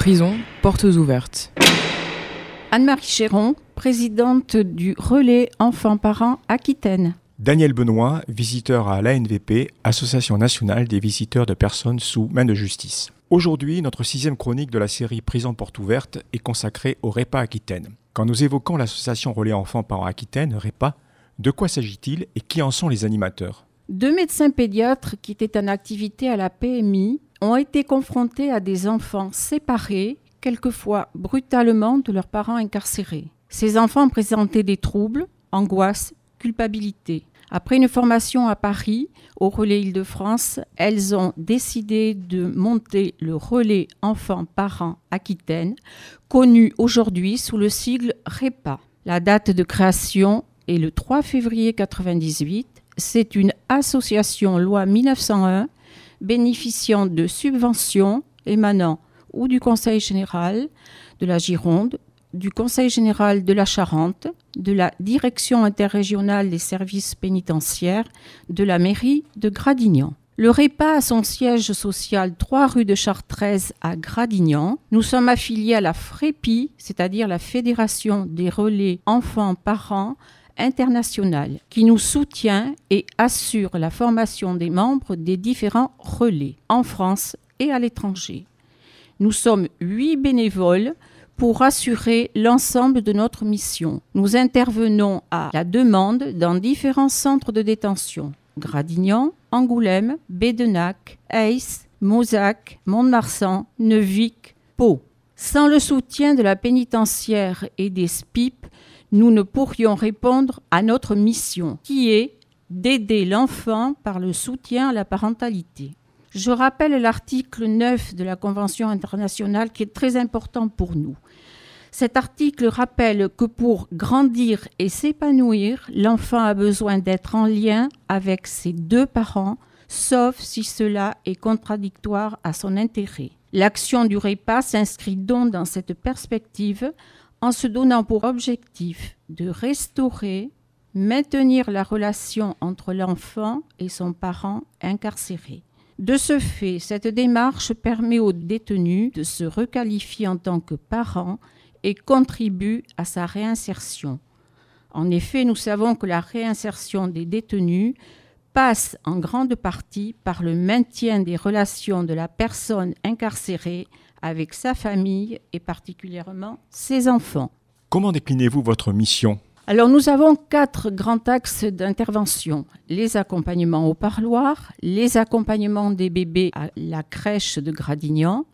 Prison, portes ouvertes. Anne-Marie Chéron, présidente du relais enfants-parents Aquitaine. Daniel Benoît, visiteur à l'ANVP, Association nationale des visiteurs de personnes sous main de justice. Aujourd'hui, notre sixième chronique de la série Prison porte ouverte est consacrée au REPA Aquitaine. Quand nous évoquons l'association Relais Enfants Parents Aquitaine, REPA, de quoi s'agit-il et qui en sont les animateurs? Deux médecins pédiatres qui étaient en activité à la PMI ont été confrontés à des enfants séparés, quelquefois brutalement, de leurs parents incarcérés. Ces enfants présentaient des troubles, angoisses, culpabilité. Après une formation à Paris, au relais Île-de-France, elles ont décidé de monter le relais enfants-parents Aquitaine, connu aujourd'hui sous le sigle REPA. La date de création est le 3 février 1998. C'est une association loi 1901 bénéficiant de subventions émanant ou du Conseil général de la Gironde, du Conseil général de la Charente, de la Direction interrégionale des services pénitentiaires, de la mairie de Gradignan. Le REPA a son siège social 3 rue de Chartres à Gradignan. Nous sommes affiliés à la FREPI, c'est-à-dire la Fédération des relais enfants-parents internationale, qui nous soutient et assure la formation des membres des différents relais en France et à l'étranger. Nous sommes huit bénévoles pour assurer l'ensemble de notre mission. Nous intervenons à la demande dans différents centres de détention. Gradignan, Angoulême, Bédenac, Aix, Mozac, Mont-de-Marsan, Neuvic, Pau. Sans le soutien de la pénitentiaire et des SPIP, nous ne pourrions répondre à notre mission, qui est d'aider l'enfant par le soutien à la parentalité. Je rappelle l'article 9 de la Convention internationale qui est très important pour nous. Cet article rappelle que pour grandir et s'épanouir, l'enfant a besoin d'être en lien avec ses deux parents, sauf si cela est contradictoire à son intérêt. L'action du repas s'inscrit donc dans cette perspective en se donnant pour objectif de restaurer, maintenir la relation entre l'enfant et son parent incarcéré. De ce fait, cette démarche permet aux détenus de se requalifier en tant que parents et contribue à sa réinsertion. En effet, nous savons que la réinsertion des détenus passe en grande partie par le maintien des relations de la personne incarcérée avec sa famille et particulièrement ses enfants. Comment déclinez-vous votre mission? Alors nous avons quatre grands axes d'intervention. Les accompagnements au parloir, les accompagnements des bébés à la crèche de Gradignan,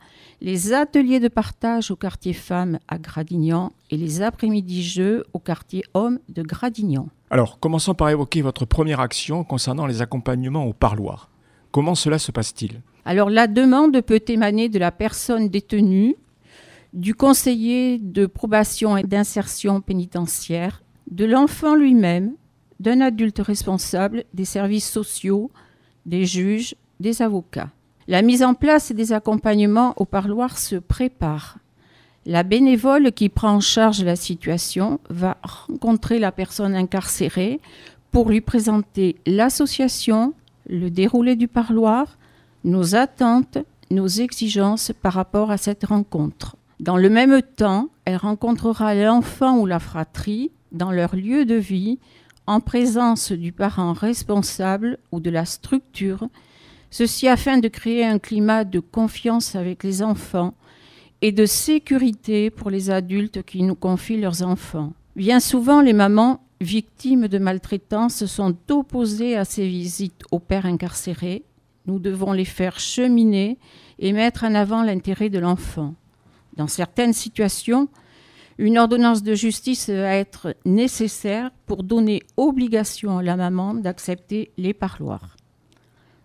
les ateliers de partage au quartier femmes à Gradignan et les après-midi jeux au quartier hommes de Gradignan. Alors commençons par évoquer votre première action concernant les accompagnements au parloir. Comment cela se passe-t-il? Alors la demande peut émaner de la personne détenue, du conseiller de probation et d'insertion pénitentiaire, de l'enfant lui-même, d'un adulte responsable, des services sociaux, des juges, des avocats. La mise en place des accompagnements au parloir se prépare. La bénévole qui prend en charge la situation va rencontrer la personne incarcérée pour lui présenter l'association, le déroulé du parloir, nos attentes, nos exigences par rapport à cette rencontre. Dans le même temps, elle rencontrera l'enfant ou la fratrie dans leur lieu de vie en présence du parent responsable ou de la structure, ceci afin de créer un climat de confiance avec les enfants et de sécurité pour les adultes qui nous confient leurs enfants. Bien souvent, les mamans victimes de maltraitance sont opposées à ces visites au père incarcéré. Nous devons les faire cheminer et mettre en avant l'intérêt de l'enfant. Dans certaines situations, une ordonnance de justice va être nécessaire pour donner obligation à la maman d'accepter les parloirs.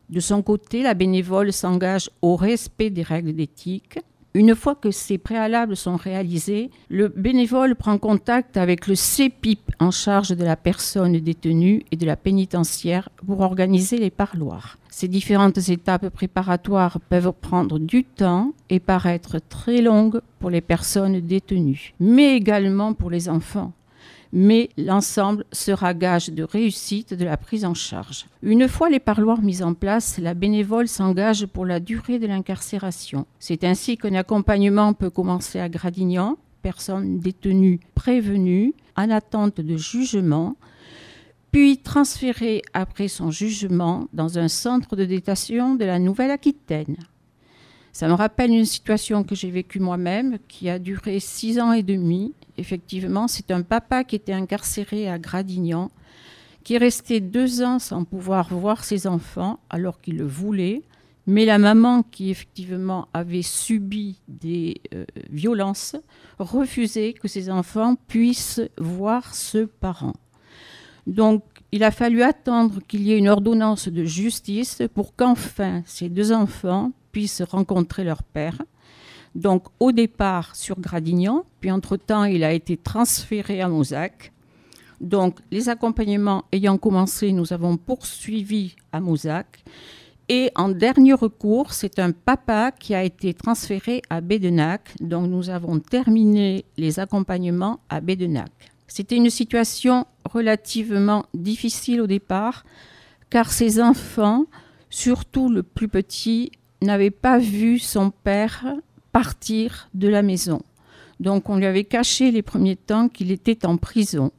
De son côté, la bénévole s'engage au respect des règles d'éthique. Une fois que ces préalables sont réalisés, le bénévole prend contact avec le CEPIP en charge de la personne détenue et de la pénitentiaire pour organiser les parloirs. Ces différentes étapes préparatoires peuvent prendre du temps et paraître très longues pour les personnes détenues, mais également pour les enfants, mais l'ensemble sera gage de réussite de la prise en charge. Une fois les parloirs mis en place, la bénévole s'engage pour la durée de l'incarcération. C'est ainsi qu'un accompagnement peut commencer à Gradignan, personne détenue prévenue, en attente de jugement, puis transférée après son jugement dans un centre de détention de la Nouvelle-Aquitaine. Ça me rappelle une situation que j'ai vécue moi-même, qui a duré six ans et demi. Effectivement, c'est un papa qui était incarcéré à Gradignan, qui est resté deux ans sans pouvoir voir ses enfants alors qu'il le voulait. Mais la maman, qui effectivement avait subi des euh, violences, refusait que ses enfants puissent voir ce parent. Donc, il a fallu attendre qu'il y ait une ordonnance de justice pour qu'enfin ces deux enfants puissent rencontrer leur père. Donc au départ sur Gradignan, puis entre-temps il a été transféré à Mozac. Donc les accompagnements ayant commencé, nous avons poursuivi à Mozac. Et en dernier recours, c'est un papa qui a été transféré à Bédenac. Donc nous avons terminé les accompagnements à Bédenac. C'était une situation relativement difficile au départ, car ces enfants, surtout le plus petit, n'avait pas vu son père partir de la maison. Donc on lui avait caché les premiers temps qu'il était en prison.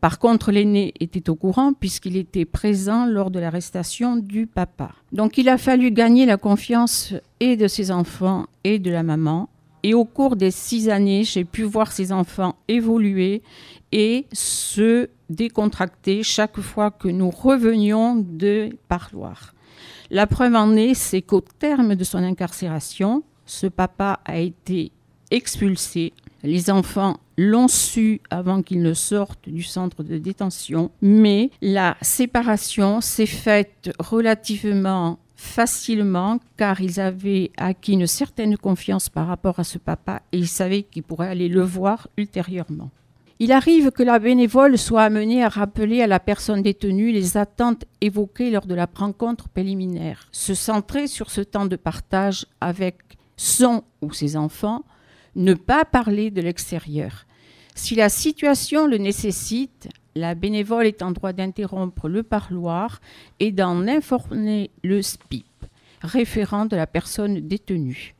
Par contre, l'aîné était au courant puisqu'il était présent lors de l'arrestation du papa. Donc il a fallu gagner la confiance et de ses enfants et de la maman. Et au cours des six années, j'ai pu voir ces enfants évoluer et se décontracter chaque fois que nous revenions de parloir. La preuve en est, c'est qu'au terme de son incarcération, ce papa a été expulsé. Les enfants l'ont su avant qu'il ne sorte du centre de détention, mais la séparation s'est faite relativement facilement car ils avaient acquis une certaine confiance par rapport à ce papa et ils savaient qu'ils pourraient aller le voir ultérieurement. Il arrive que la bénévole soit amenée à rappeler à la personne détenue les attentes évoquées lors de la rencontre préliminaire, se centrer sur ce temps de partage avec son ou ses enfants, ne pas parler de l'extérieur. Si la situation le nécessite, la bénévole est en droit d'interrompre le parloir et d'en informer le SPIP, référent de la personne détenue.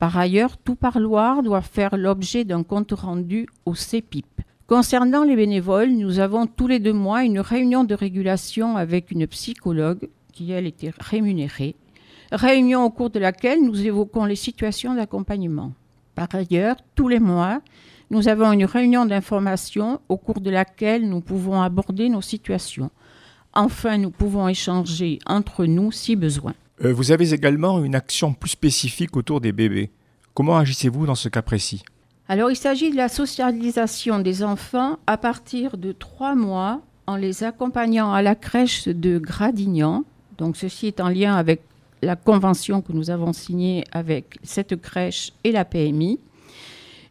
Par ailleurs, tout parloir doit faire l'objet d'un compte rendu au CPIP. Concernant les bénévoles, nous avons tous les deux mois une réunion de régulation avec une psychologue qui, elle, était rémunérée. Réunion au cours de laquelle nous évoquons les situations d'accompagnement. Par ailleurs, tous les mois, nous avons une réunion d'information au cours de laquelle nous pouvons aborder nos situations. Enfin, nous pouvons échanger entre nous si besoin. Euh, vous avez également une action plus spécifique autour des bébés. Comment agissez-vous dans ce cas précis? Alors il s'agit de la socialisation des enfants à partir de trois mois en les accompagnant à la crèche de Gradignan. Donc ceci est en lien avec la convention que nous avons signée avec cette crèche et la PMI.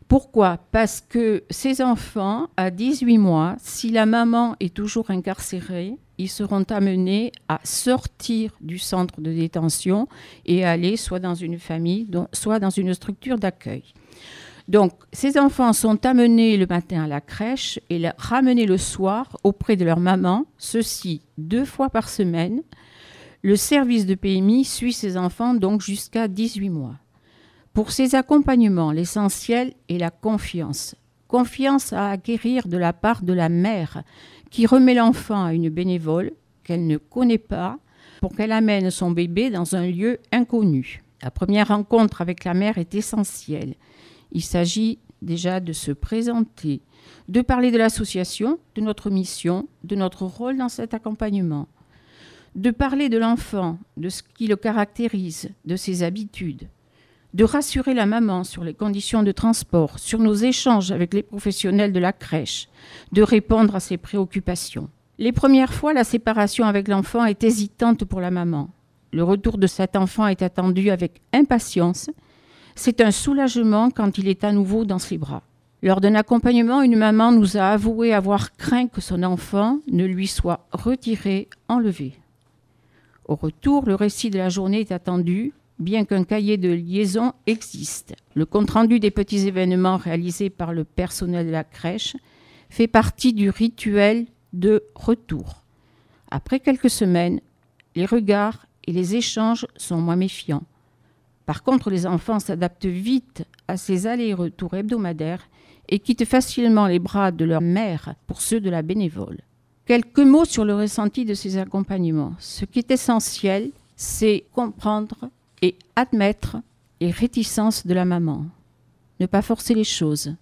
Pourquoi? Parce que ces enfants, à 18 mois, si la maman est toujours incarcérée, ils seront amenés à sortir du centre de détention et aller soit dans une famille, soit dans une structure d'accueil. Donc, ces enfants sont amenés le matin à la crèche et ramenés le soir auprès de leur maman, ceci deux fois par semaine. Le service de PMI suit ces enfants donc jusqu'à 18 mois. Pour ces accompagnements, l'essentiel est la confiance. Confiance à acquérir de la part de la mère qui remet l'enfant à une bénévole qu'elle ne connaît pas pour qu'elle amène son bébé dans un lieu inconnu. La première rencontre avec la mère est essentielle. Il s'agit déjà de se présenter, de parler de l'association, de notre mission, de notre rôle dans cet accompagnement, de parler de l'enfant, de ce qui le caractérise, de ses habitudes, de rassurer la maman sur les conditions de transport, sur nos échanges avec les professionnels de la crèche, de répondre à ses préoccupations. Les premières fois, la séparation avec l'enfant est hésitante pour la maman. Le retour de cet enfant est attendu avec impatience c'est un soulagement quand il est à nouveau dans ses bras. Lors d'un accompagnement, une maman nous a avoué avoir craint que son enfant ne lui soit retiré, enlevé. Au retour, le récit de la journée est attendu, bien qu'un cahier de liaison existe. Le compte-rendu des petits événements réalisés par le personnel de la crèche fait partie du rituel de retour. Après quelques semaines, les regards et les échanges sont moins méfiants. Par contre, les enfants s'adaptent vite à ces allers-retours hebdomadaires et quittent facilement les bras de leur mère pour ceux de la bénévole. Quelques mots sur le ressenti de ces accompagnements. Ce qui est essentiel, c'est comprendre et admettre les réticences de la maman. Ne pas forcer les choses.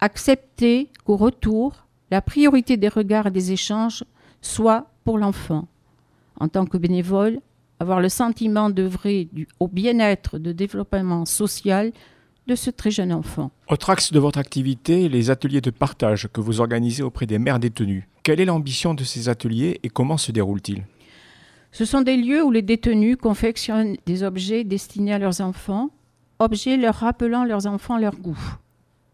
Accepter qu'au retour, la priorité des regards et des échanges soit pour l'enfant. En tant que bénévole, avoir le sentiment d'œuvrer au bien-être de développement social de ce très jeune enfant. Autre axe de votre activité, les ateliers de partage que vous organisez auprès des mères détenues. Quelle est l'ambition de ces ateliers et comment se déroulent-ils? Ce sont des lieux où les détenus confectionnent des objets destinés à leurs enfants, objets leur rappelant leurs enfants leur goût.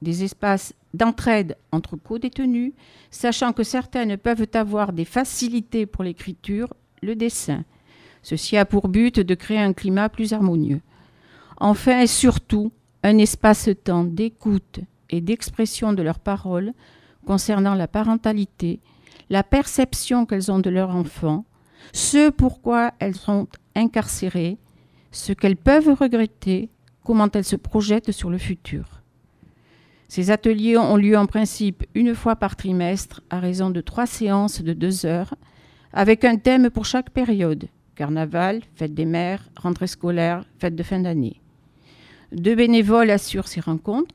Des espaces d'entraide entre co-détenus, sachant que certaines peuvent avoir des facilités pour l'écriture, le dessin. Ceci a pour but de créer un climat plus harmonieux. Enfin et surtout, un espace-temps d'écoute et d'expression de leurs paroles concernant la parentalité, la perception qu'elles ont de leur enfant, ce pourquoi elles sont incarcérées, ce qu'elles peuvent regretter, comment elles se projettent sur le futur. Ces ateliers ont lieu en principe une fois par trimestre à raison de trois séances de deux heures, avec un thème pour chaque période carnaval, fête des mères, rentrée scolaire, fête de fin d'année. Deux bénévoles assurent ces rencontres.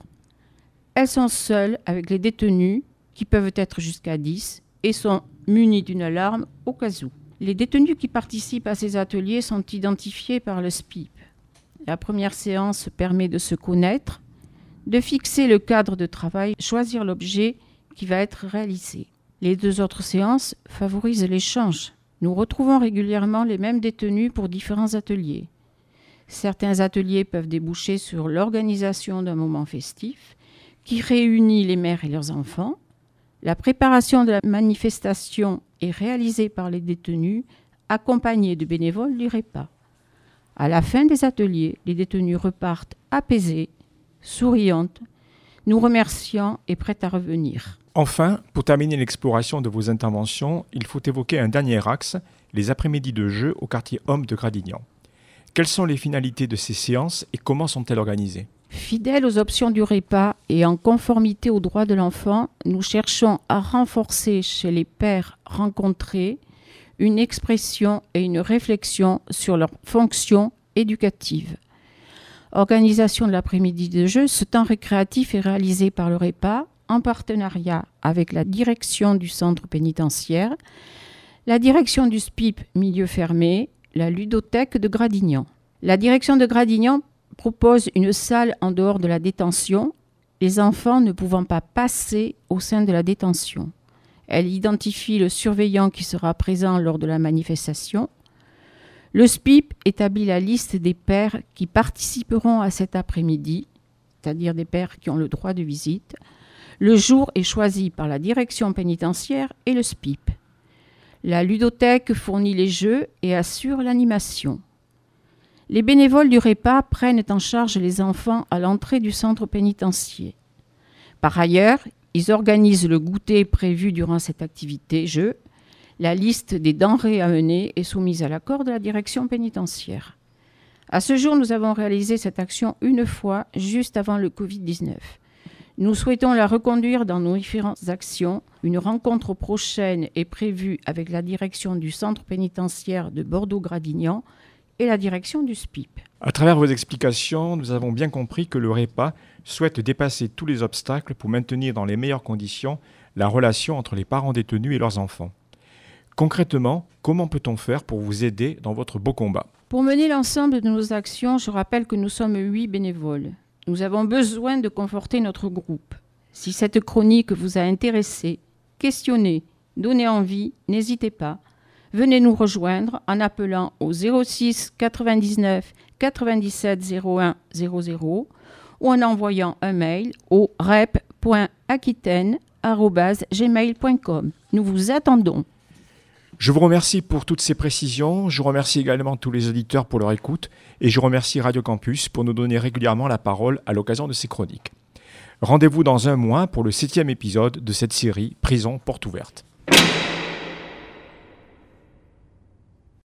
Elles sont seules avec les détenus, qui peuvent être jusqu'à 10, et sont munies d'une alarme au cas où. Les détenus qui participent à ces ateliers sont identifiés par le SPIP. La première séance permet de se connaître, de fixer le cadre de travail, choisir l'objet qui va être réalisé. Les deux autres séances favorisent l'échange. Nous retrouvons régulièrement les mêmes détenus pour différents ateliers. Certains ateliers peuvent déboucher sur l'organisation d'un moment festif qui réunit les mères et leurs enfants. La préparation de la manifestation est réalisée par les détenus, accompagnés de bénévoles du repas. À la fin des ateliers, les détenus repartent apaisés, souriantes, nous remerciant et prêts à revenir. Enfin, pour terminer l'exploration de vos interventions, il faut évoquer un dernier axe, les après-midi de jeu au quartier Homme de Gradignan. Quelles sont les finalités de ces séances et comment sont-elles organisées? Fidèles aux options du repas et en conformité aux droits de l'enfant, nous cherchons à renforcer chez les pères rencontrés une expression et une réflexion sur leur fonction éducative. Organisation de l'après-midi de jeu, ce temps récréatif est réalisé par le repas en partenariat avec la direction du centre pénitentiaire, la direction du SPIP milieu fermé, la ludothèque de Gradignan. La direction de Gradignan propose une salle en dehors de la détention, les enfants ne pouvant pas passer au sein de la détention. Elle identifie le surveillant qui sera présent lors de la manifestation. Le SPIP établit la liste des pères qui participeront à cet après-midi, c'est-à-dire des pères qui ont le droit de visite. Le jour est choisi par la direction pénitentiaire et le SPIP. La ludothèque fournit les jeux et assure l'animation. Les bénévoles du repas prennent en charge les enfants à l'entrée du centre pénitentiaire. Par ailleurs, ils organisent le goûter prévu durant cette activité jeu. La liste des denrées à mener est soumise à l'accord de la direction pénitentiaire. À ce jour, nous avons réalisé cette action une fois, juste avant le Covid-19. Nous souhaitons la reconduire dans nos différentes actions. Une rencontre prochaine est prévue avec la direction du centre pénitentiaire de Bordeaux-Gradignan et la direction du SPIP. À travers vos explications, nous avons bien compris que le REPA souhaite dépasser tous les obstacles pour maintenir dans les meilleures conditions la relation entre les parents détenus et leurs enfants. Concrètement, comment peut-on faire pour vous aider dans votre beau combat? Pour mener l'ensemble de nos actions, je rappelle que nous sommes huit bénévoles. Nous avons besoin de conforter notre groupe. Si cette chronique vous a intéressé, questionné, donné envie, n'hésitez pas venez nous rejoindre en appelant au 06 99 97 01 00 ou en envoyant un mail au rep.aquitaine.gmail.com. Nous vous attendons. Je vous remercie pour toutes ces précisions. Je remercie également tous les auditeurs pour leur écoute et je remercie Radio Campus pour nous donner régulièrement la parole à l'occasion de ces chroniques. Rendez-vous dans un mois pour le septième épisode de cette série Prison Porte Ouverte.